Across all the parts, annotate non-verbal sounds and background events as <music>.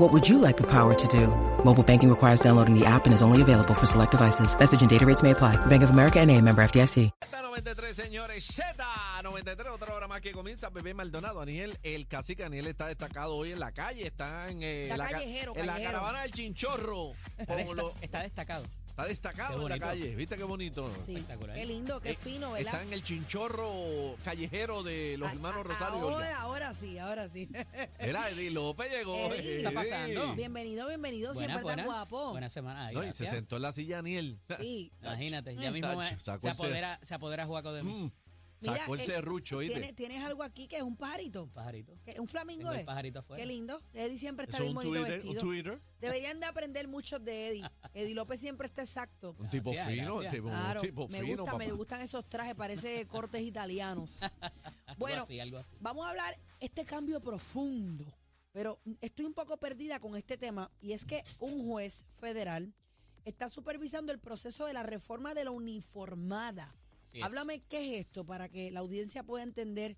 What would you like the power to do? Mobile banking requires downloading the app and is only available for select devices. Message and data rates may apply. Bank of America and a member FDIC. Z93, señores. Z93, otra hora más que comienza. Bebé Maldonado. Aniel, el cacique Aniel está destacado hoy en la calle. Está en, eh, Está la, ca- callejero, en la callejero. caravana del Chinchorro. Está, Como desta- lo- está destacado. Está destacado en la calle. ¿Viste qué bonito? Sí, Espectacular. qué lindo, qué Eh, fino, ¿verdad? Está en el chinchorro callejero de los A- hermanos a- Rosario Olga. Ahora, ahora sí, ahora sí. <laughs> Era Eddie López llegó. Eddie. ¿Qué está pasando? bienvenido, bienvenido, Buenas, siempre tan buenas. guapo. Buena semana. Ay, No, y se gracias. sentó en la silla Aniel. Sí. Imagínate, ya mismo me- Tacho, sacó se, el apodera, se apodera Juaco de mí. Mm, Sacó el eh, serrucho, ¿oíste? ¿Tienes, tienes algo aquí que es un pajarito. Pajarito. ¿Qué? ¿Un flamingo Tengo el es? pajarito afuera. Qué lindo. Eddie siempre está Eso es bien un bonito Twitter, un vestido. Twitter. Deberían de aprender muchos de Eddie. <laughs> Eddie López siempre está exacto. Un tipo Gracias, fino, gracias. tipo, Claro, un tipo me, fino, gusta, me gustan esos trajes, parece cortes italianos. <laughs> Algo Bueno, así, algo así. Vamos a hablar este cambio profundo, pero estoy un poco perdida con este tema y es que un juez federal está supervisando el proceso de la reforma de la uniformada. Háblame qué es esto para que la audiencia pueda entender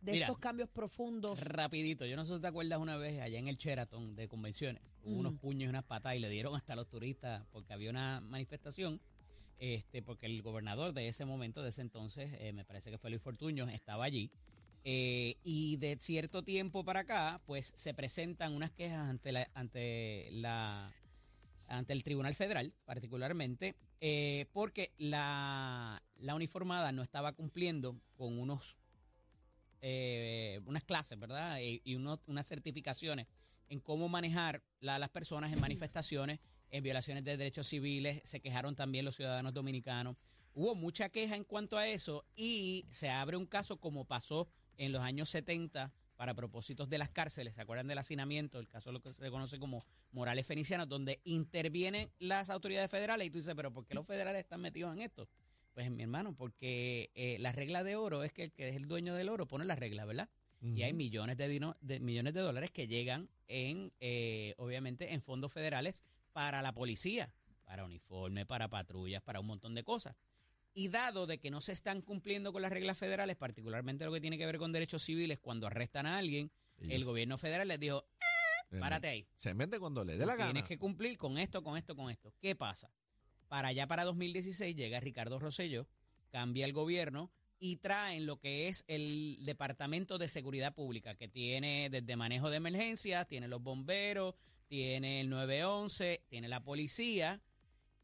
de Mira. estos cambios profundos. Rapidito, yo no sé si te acuerdas una vez allá en el Sheraton de convenciones, hubo unos puños y unas patas y le dieron hasta a los turistas porque había una manifestación, este, porque el gobernador de ese momento, de ese entonces, eh, me parece que fue Luis Fortuño, estaba allí. eh, y de cierto tiempo para acá, pues se presentan unas quejas ante la, ante la, ante el Tribunal Federal, particularmente, eh, porque la, la uniformada no estaba cumpliendo con unos eh, unas clases, ¿verdad? Y, y unas certificaciones en cómo manejar la- las personas en manifestaciones, en violaciones de derechos civiles. Se quejaron también los ciudadanos dominicanos. Hubo mucha queja en cuanto a eso y se abre un caso como pasó en los años 70 para propósitos de las cárceles. ¿Se acuerdan del hacinamiento? El caso de lo que se conoce como Morales Feliciano, donde intervienen las autoridades federales y tú dices, pero ¿por qué los federales están metidos en esto? Pues mi hermano, porque eh, la regla de oro es que el que es el dueño del oro pone la regla, ¿verdad? Y hay millones de, dino- de millones de dólares que llegan en, eh, obviamente, en fondos federales para la policía, para uniforme, para patrullas, para un montón de cosas. Y dado de que no se están cumpliendo con las reglas federales, particularmente lo que tiene que ver con derechos civiles, cuando arrestan a alguien, el gobierno federal les dijo, eh, párate ahí. Se mete cuando le dé la gana. Tienes que cumplir con esto, con esto, con esto. ¿Qué pasa? Para allá, para 2016, llega Ricardo Rosselló, cambia el gobierno y traen lo que es el Departamento de Seguridad Pública, que tiene desde manejo de emergencias, tiene los bomberos, tiene el 911, tiene la policía.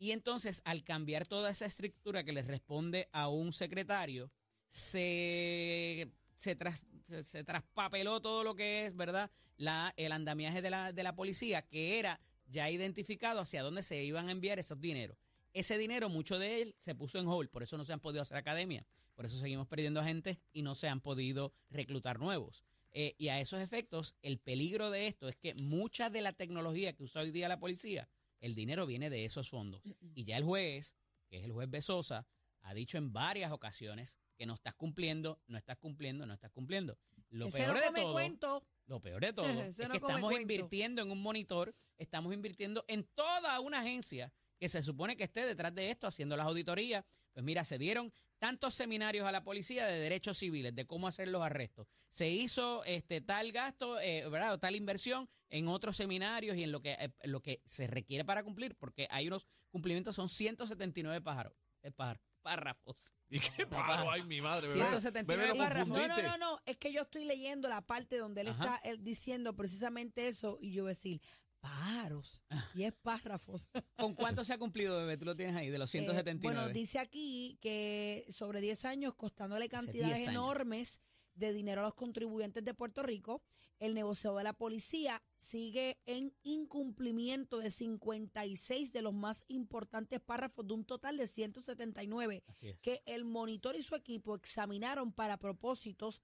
Y entonces, al cambiar toda esa estructura que les responde a un secretario, se, se, tras- se- traspapeló todo lo que es, ¿verdad? La, el andamiaje de la, de la policía, que era ya identificado hacia dónde se iban a enviar esos dineros. Ese dinero, mucho de él, se puso en hold, por eso no se han podido hacer academia, por eso seguimos perdiendo gente y no se han podido reclutar nuevos. Eh, y a esos efectos, el peligro de esto es que mucha de la tecnología que usa hoy día la policía, el dinero viene de esos fondos. Y ya el juez, que es el juez Besosa, ha dicho en varias ocasiones que no estás cumpliendo, no estás cumpliendo, no estás cumpliendo. Lo Ese peor no de todo, cuento. lo peor de todo <laughs> es no que estamos cuento. invirtiendo en un monitor, estamos invirtiendo en toda una agencia que se supone que esté detrás de esto haciendo las auditorías. Pues mira, se dieron tantos seminarios a la policía de derechos civiles, de cómo hacer los arrestos. Se hizo este tal gasto, eh, ¿verdad? O tal inversión en otros seminarios y en lo que, eh, lo que se requiere para cumplir, porque hay unos cumplimientos, son 179 pájaros, eh, pájaros, párrafos. ¿Y qué pa- Ay, mi madre, bebé. 179 Bebé, lo párrafos. No, no, no, no, es que yo estoy leyendo la parte donde él Ajá. está él diciendo precisamente eso y yo voy a decir, pájaros, Ah. y es párrafos. <laughs> ¿Con cuánto se ha cumplido, bebé? Tú lo tienes ahí, de los Eh, 179. bueno, dice aquí que sobre 10 años costándole cantidades 10 enormes de dinero a los contribuyentes de Puerto Rico. El negociado de la policía sigue en incumplimiento de 56 de los más importantes párrafos de un total de 179 Así es. que el monitor y su equipo examinaron para propósitos,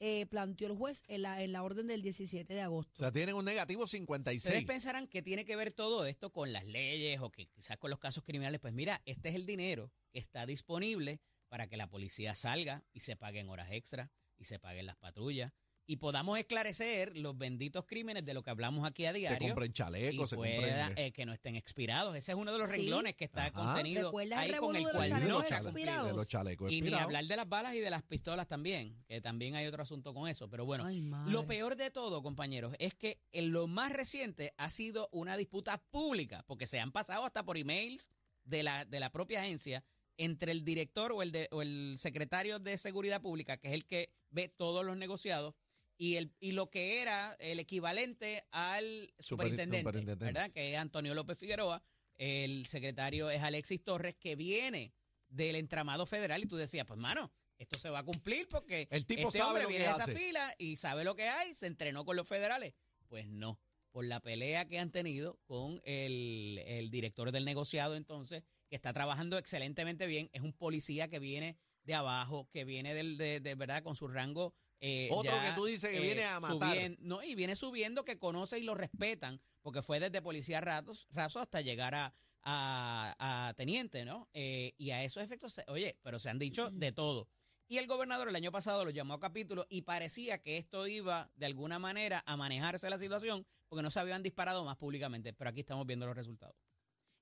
eh, planteó el juez en la, en la orden del 17 de agosto. O sea, tienen un negativo 56. Ustedes pensarán que tiene que ver todo esto con las leyes o que quizás con los casos criminales. Pues mira, este es el dinero que está disponible para que la policía salga y se paguen horas extras y se paguen las patrullas y podamos esclarecer los benditos crímenes de lo que hablamos aquí a se diario. compren y chalecos, se pueda, compren... eh, que no estén expirados. Ese es uno de los Sí. renglones que está Ajá. contenido ¿Recuerdas el ahí con el de los cual no se de los chalecos Y ni hablar de las balas y de las pistolas también, que también hay otro asunto con eso. Pero bueno, Ay, lo peor de todo, compañeros, es que en lo más reciente ha sido una disputa pública, porque se han pasado hasta por emails de la, de la propia agencia entre el director o el, de, o el secretario de Seguridad Pública, que es el que ve todos los negociados, y, el, y lo que era el equivalente al superintendente, superintendente. ¿verdad? Que es Antonio López Figueroa, el secretario es Alexis Torres, que viene del entramado federal, y tú decías, pues mano, esto se va a cumplir porque El tipo este sabe hombre lo que viene de esa fila y sabe lo que hay, se entrenó con los federales. Pues no, por la pelea que han tenido con el, el director del negociado entonces, que está trabajando excelentemente bien, es un policía que viene de abajo, que viene del, de, de verdad con su rango. Eh, Otro ya, que tú dices que eh, viene a matar. subien- no, y viene subiendo, que conoce y lo respetan, porque fue desde policía ratos, raso hasta llegar a, a, a teniente, ¿no? Eh, y a esos efectos, se- oye, pero se han dicho de todo. Y el gobernador el año pasado lo llamó a capítulo y parecía que esto iba de alguna manera a manejarse la situación porque no se habían disparado más públicamente, pero aquí estamos viendo los resultados.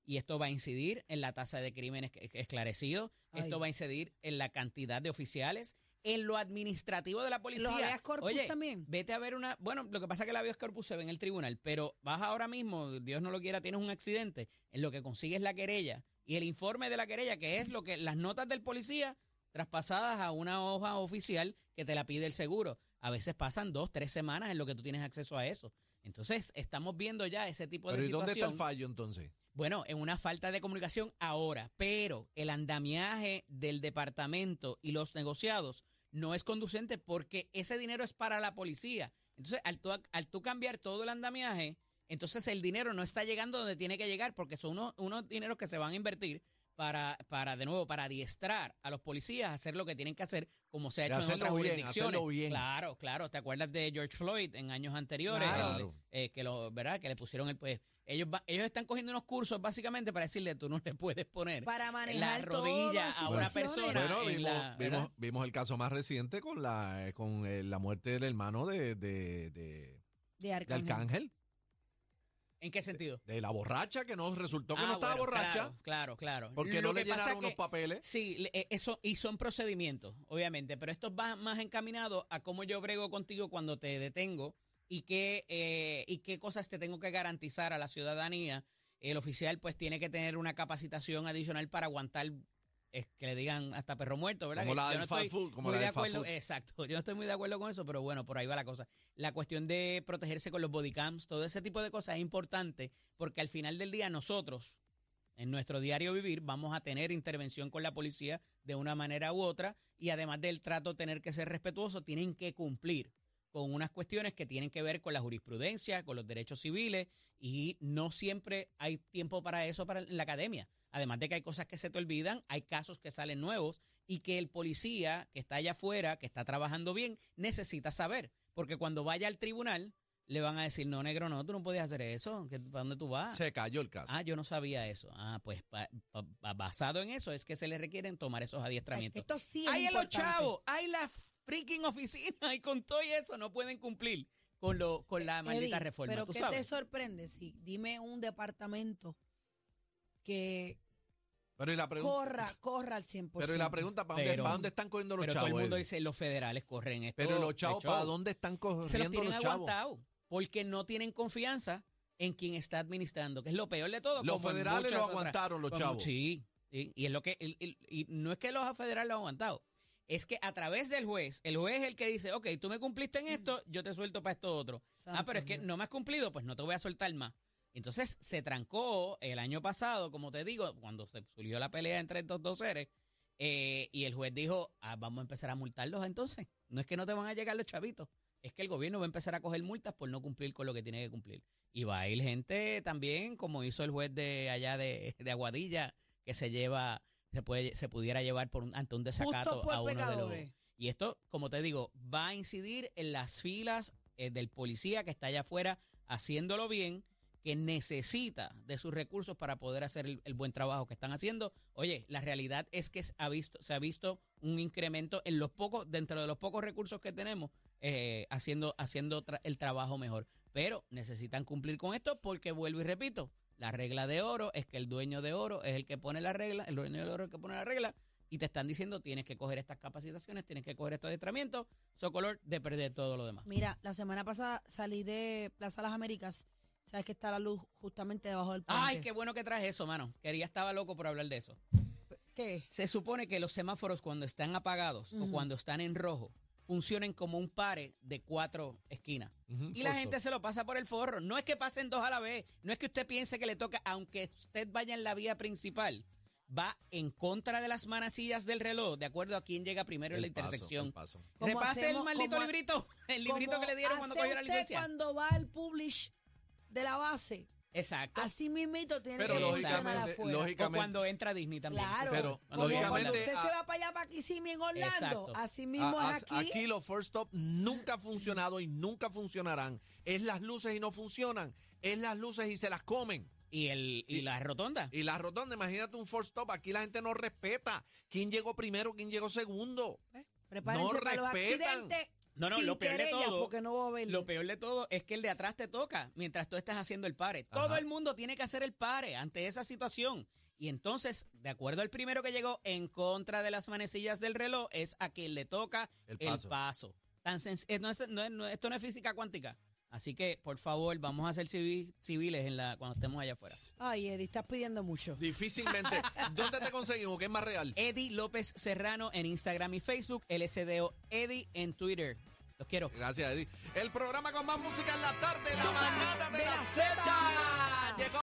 Y esto va a incidir en la tasa de crímenes esclarecidos, esto va a incidir en la cantidad de oficiales, en lo administrativo de la policía. ¿Los habeas corpus Oye, también? vete a ver una, bueno, lo que pasa es que el habeas corpus se ve en el tribunal, pero vas ahora mismo, Dios no lo quiera, tienes un accidente, en lo que consigues la querella y el informe de la querella, que es lo que las notas del policía traspasadas a una hoja oficial que te la pide el seguro. A veces pasan dos, tres semanas en lo que tú tienes acceso a eso. Entonces, estamos viendo ya ese tipo Pero de ¿y dónde está situación. el fallo entonces? Bueno, en una falta de comunicación ahora, pero el andamiaje del departamento y los negociados no es conducente porque ese dinero es para la policía. Entonces, al tú, al tú cambiar todo el andamiaje, entonces el dinero no está llegando donde tiene que llegar porque son unos, unos dineros que se van a invertir para, para, de nuevo, para adiestrar a los policías a hacer lo que tienen que hacer, como se ha hecho en otras bien, jurisdicciones. bien. Claro, claro. ¿Te acuerdas de George Floyd en años anteriores? Claro. Eh, que lo, ¿verdad? Que le pusieron el pues. Ellos, va- ellos están cogiendo unos cursos básicamente para decirle tú no le puedes poner Para la manejar todas rodilla a una persona. Bueno, en vimos, la- vimos, vimos el caso más reciente con la con eh, la muerte del hermano de, de, de, De de Arcángel. ¿En qué sentido? de la borracha que no resultó que Ah, no estaba bueno, borracha Claro, claro, claro. porque Lo no le que llenaron que- unos papeles. Sí, eh, eso, y son procedimientos, obviamente, pero esto va más encaminado a cómo yo brego contigo cuando te detengo y qué, eh, y qué cosas te tengo que garantizar a la ciudadanía. El oficial pues tiene que tener una capacitación adicional para aguantar es que le digan hasta perro muerto, ¿verdad? Como la del no fast food, como la de acuerdo, food. exacto. Yo no estoy muy de acuerdo con eso, pero bueno, por ahí va la cosa. La cuestión de protegerse con los bodycams, todo ese tipo de cosas es importante porque al final del día nosotros en nuestro diario vivir vamos a tener intervención con la policía de una manera u otra y además del trato tener que ser respetuoso, tienen que cumplir con unas cuestiones que tienen que ver con la jurisprudencia, con los derechos civiles y no siempre hay tiempo para eso para en la academia. Además de que hay cosas que se te olvidan, hay casos que salen nuevos y que el policía que está allá afuera, que está trabajando bien, necesita saber, porque cuando vaya al tribunal le van a decir, "No, negro, no, tú no puedes hacer eso, ¿para dónde tú vas?" Se cayó el caso. Ah, yo no sabía eso. Ah, pues pa- pa- pa- basado en eso es que se le requieren tomar esos adiestramientos. Esto sí es ¡Ay, importante. la freaking oficina! Y con todo y eso no pueden cumplir con lo con la maldita Eddie, reforma. Pero ¿tú ¿qué sabes? te sorprende? Sí, dime un departamento que Pero y la pregunta, corra, corra al 100%. pero y la pregunta ¿para dónde, Pero- para dónde están cogiendo los Pero todo chavos? el mundo Eddie? dice los federales corren esto. pero los chavos, ¿para dónde están Se los corriendo tienen los chavos? aguantados porque no tienen confianza en quien está administrando, que es lo peor de todo. Los federales lo otras- aguantaron, los como- chavos. Sí, y, y es lo que y no es que los federales lo han aguantado, es que a través del juez, el juez es el que dice, ok, tú me cumpliste en esto, yo te suelto para esto otro. ah, pero es que no me has cumplido, pues no te voy a soltar más. Entonces se trancó el año pasado, como te digo, cuando se surgió la pelea entre estos dos seres, Eh, y el juez dijo, ah, vamos a empezar a multarlos entonces. No es que no te van a llegar los chavitos, es que el gobierno va a empezar a coger multas por no cumplir con lo que tiene que cumplir. Y va a ir gente también, como hizo el juez de allá de, de Aguadilla, que se lleva, se puede, se pudiera llevar por un, ante un desacato a uno de los. Y esto, como te digo, va a incidir en las filas eh, del policía que está allá afuera haciéndolo bien, que necesita de sus recursos para poder hacer el, el buen trabajo que están haciendo. Oye, la realidad es que se ha visto, se ha visto un incremento en los pocos, dentro de los pocos recursos que tenemos, eh, haciendo, haciendo tra- el trabajo mejor. Pero necesitan cumplir con esto porque vuelvo y repito, la regla de oro es que el dueño de oro es el que pone la regla, el dueño de oro es el que pone la regla, y te están diciendo tienes que coger estas capacitaciones, tienes que coger estos adiestramientos, Socolor de perder todo lo demás. Mira, la semana pasada salí de Plaza Las Américas. Sabes que está la luz justamente debajo del puente. Ay, qué bueno que traes eso, mano. Quería, estaba loco por hablar de eso. ¿Qué? Se supone que los semáforos cuando están apagados o cuando están en rojo funcionen como un pare de cuatro esquinas. Y la forzo. gente se lo pasa por el forro. No es que pasen dos a la vez. No es que usted piense que le toca, aunque usted vaya en la vía principal, va en contra de las manecillas del reloj, de acuerdo a quién llega primero en la paso, intersección. el paso. Como Repase hacemos- el maldito como- librito. El librito que le dieron cuando cogió la usted licencia. cuando va al publish de la base. Exacto. Así mismito tiene Pero que lógicamente- funcionar afuera. o lógicamente- cuando entra Disney también. Claro, Pero, como lógicamente, cuando usted a- se va para allá, para Kissimmee en Orlando, Exacto. así mismo A- es a- aquí. los first stop nunca han funcionado y nunca funcionarán. Es las luces y no funcionan. Es las luces y se las comen. Y, el, y, Y- la rotonda. Y la rotonda, imagínate un first stop. Aquí la gente no respeta. ¿Quién llegó primero? ¿Quién llegó segundo? Pues, Prepárense no para los respetan. accidentes. No, no, sin lo peor de todo- Porque no va a haber. Lo peor de todo es que el de atrás te toca mientras tú estás haciendo el pare. Todo el mundo tiene que hacer el pare ante esa situación. Y entonces, de acuerdo al primero que llegó en contra de las manecillas del reloj, es a quien le toca El el paso. paso. Tan senc- no es- no es- no- esto no es física cuántica. Así que, por favor, vamos a ser civi- civiles en la, cuando estemos allá afuera. Ay, Eddie, estás pidiendo mucho. Difícilmente. <laughs> ¿Dónde te conseguimos? ¿Qué es más real? Eddie López Serrano en Instagram y Facebook, LSDO Eddie en Twitter. Los quiero. Gracias, Eddie. El programa con más música en la tarde, la manada de, de la la Z. Llegó